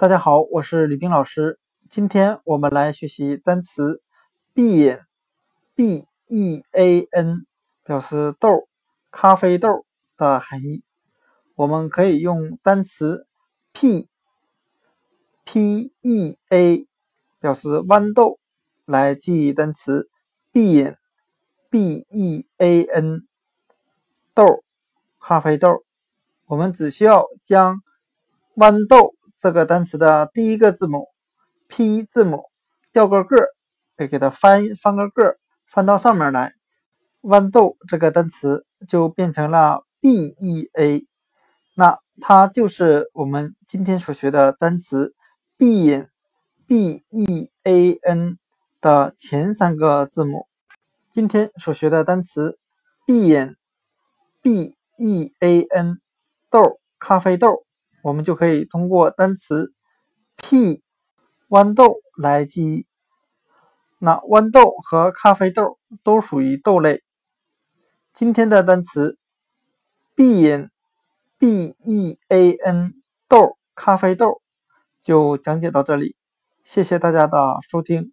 大家好，我是李冰老师。今天我们来学习单词 bean，b e a n，表示豆、咖啡豆的含义。我们可以用单词 p，p e a，表示豌豆来记忆单词 bean，b e a n，豆、咖啡豆。我们只需要将豌豆。这个单词的第一个字母 P 字母调个个，给给它翻翻个个，翻到上面来，豌豆这个单词就变成了 B E A，那它就是我们今天所学的单词 bean B E A N 的前三个字母。今天所学的单词 bean B E A N 豆咖啡豆。我们就可以通过单词 p 豌豆来记忆。那豌豆和咖啡豆都属于豆类。今天的单词 bean b e a n 豆咖啡豆就讲解到这里，谢谢大家的收听。